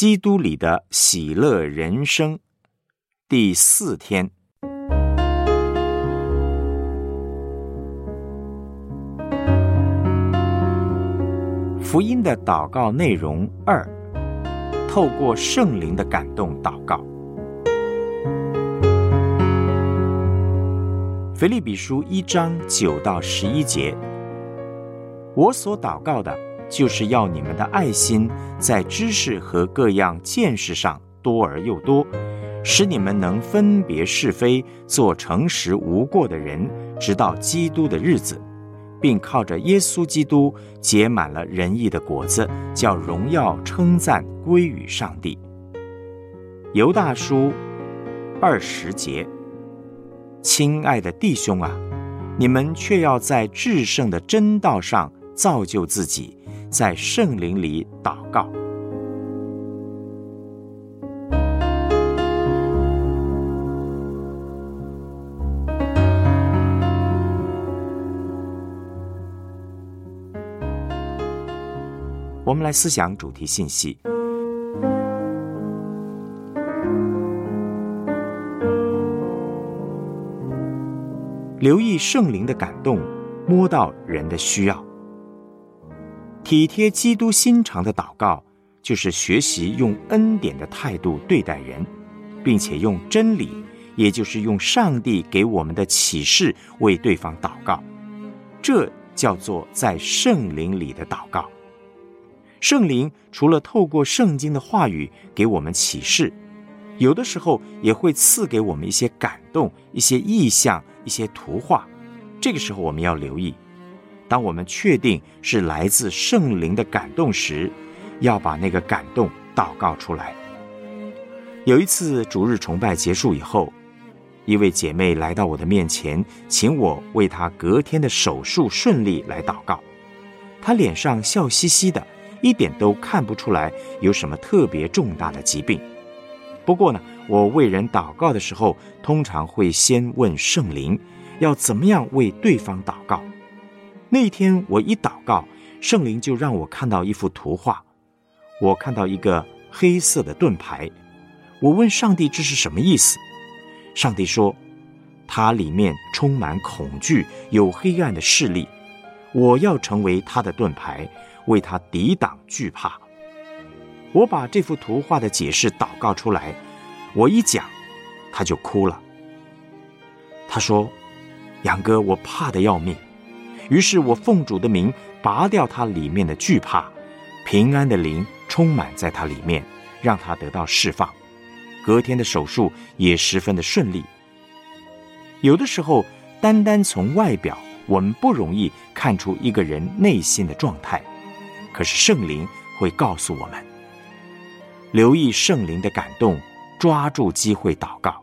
基督里的喜乐人生第四天，福音的祷告内容二：透过圣灵的感动祷告。腓利比书一章九到十一节，我所祷告的。就是要你们的爱心在知识和各样见识上多而又多，使你们能分别是非，做诚实无过的人，直到基督的日子，并靠着耶稣基督结满了仁义的果子，叫荣耀称赞归于上帝。犹大书二十节，亲爱的弟兄啊，你们却要在至圣的真道上造就自己。在圣灵里祷告。我们来思想主题信息，留意圣灵的感动，摸到人的需要。体贴基督心肠的祷告，就是学习用恩典的态度对待人，并且用真理，也就是用上帝给我们的启示为对方祷告。这叫做在圣灵里的祷告。圣灵除了透过圣经的话语给我们启示，有的时候也会赐给我们一些感动、一些意象、一些图画。这个时候我们要留意。当我们确定是来自圣灵的感动时，要把那个感动祷告出来。有一次主日崇拜结束以后，一位姐妹来到我的面前，请我为她隔天的手术顺利来祷告。她脸上笑嘻嘻的，一点都看不出来有什么特别重大的疾病。不过呢，我为人祷告的时候，通常会先问圣灵，要怎么样为对方祷告。那一天我一祷告，圣灵就让我看到一幅图画。我看到一个黑色的盾牌。我问上帝这是什么意思？上帝说，它里面充满恐惧，有黑暗的势力。我要成为他的盾牌，为他抵挡惧怕。我把这幅图画的解释祷告出来，我一讲，他就哭了。他说：“杨哥，我怕的要命。”于是我奉主的名拔掉他里面的惧怕，平安的灵充满在他里面，让他得到释放。隔天的手术也十分的顺利。有的时候，单单从外表，我们不容易看出一个人内心的状态，可是圣灵会告诉我们。留意圣灵的感动，抓住机会祷告。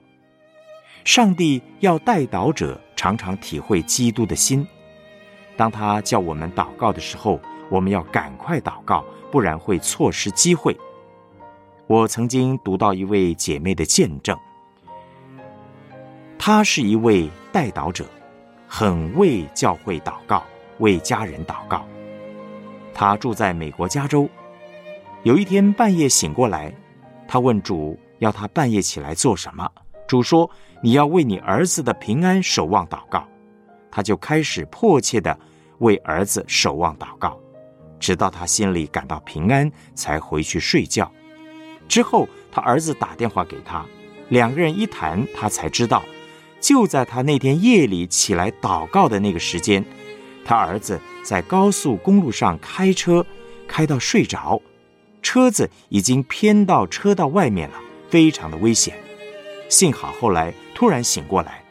上帝要带祷者常常体会基督的心。当他叫我们祷告的时候，我们要赶快祷告，不然会错失机会。我曾经读到一位姐妹的见证，她是一位代祷者，很为教会祷告，为家人祷告。她住在美国加州。有一天半夜醒过来，她问主要她半夜起来做什么。主说：“你要为你儿子的平安守望祷告。”他就开始迫切的为儿子守望祷告，直到他心里感到平安，才回去睡觉。之后，他儿子打电话给他，两个人一谈，他才知道，就在他那天夜里起来祷告的那个时间，他儿子在高速公路上开车，开到睡着，车子已经偏到车道外面了，非常的危险。幸好后来突然醒过来。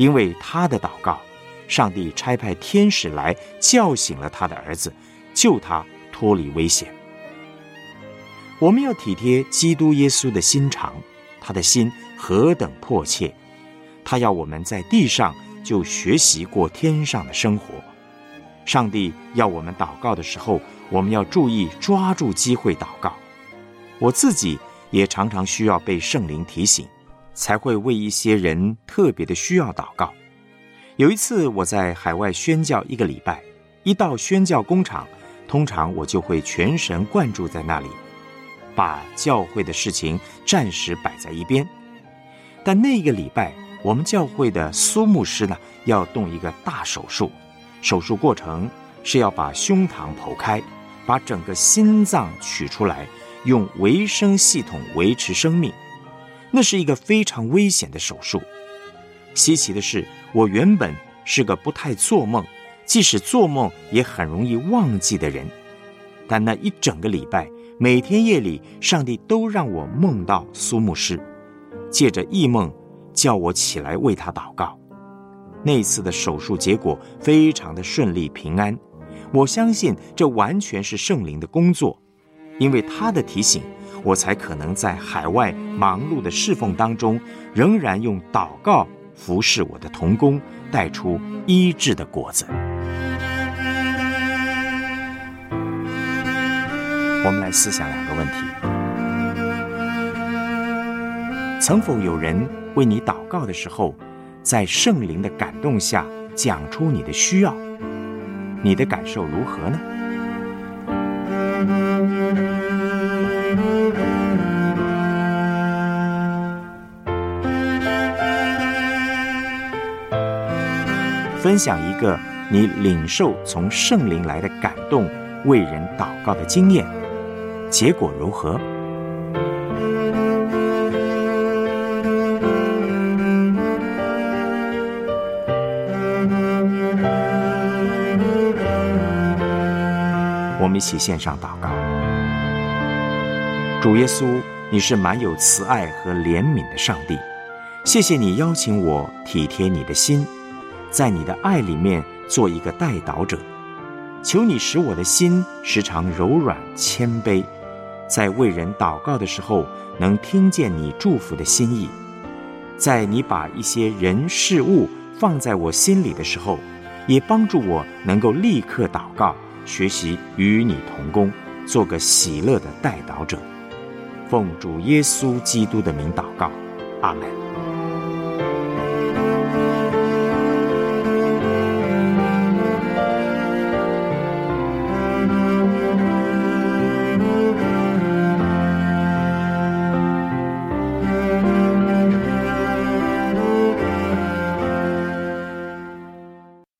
因为他的祷告，上帝差派天使来叫醒了他的儿子，救他脱离危险。我们要体贴基督耶稣的心肠，他的心何等迫切，他要我们在地上就学习过天上的生活。上帝要我们祷告的时候，我们要注意抓住机会祷告。我自己也常常需要被圣灵提醒。才会为一些人特别的需要祷告。有一次我在海外宣教一个礼拜，一到宣教工厂，通常我就会全神贯注在那里。把教会的事情暂时摆在一边。但那个礼拜，我们教会的苏牧师呢，要动一个大手术。手术过程是要把胸膛剖开，把整个心脏取出来，用维生系统维持生命。那是一个非常危险的手术。稀奇的是，我原本是个不太做梦，即使做梦也很容易忘记的人。但那一整个礼拜，每天夜里，上帝都让我梦到苏牧师，借着异梦叫我起来为他祷告。那次的手术结果非常的顺利平安，我相信这完全是圣灵的工作，因为他的提醒，我才可能在海外忙碌的侍奉当中，仍然用祷告服侍我的童工，带出医治的果子。我们来思想两个问题：曾否有人为你祷告的时候？在圣灵的感动下，讲出你的需要，你的感受如何呢？分享一个你领受从圣灵来的感动，为人祷告的经验，结果如何？我们一起献上祷告。主耶稣，你是满有慈爱和怜悯的上帝，谢谢你邀请我体贴你的心，在你的爱里面做一个代祷者。求你使我的心时常柔软谦卑，在为人祷告的时候能听见你祝福的心意。在你把一些人事物放在我心里的时候，也帮助我能够立刻祷告。学习与你同工，做个喜乐的代祷者。奉主耶稣基督的名祷告，阿门。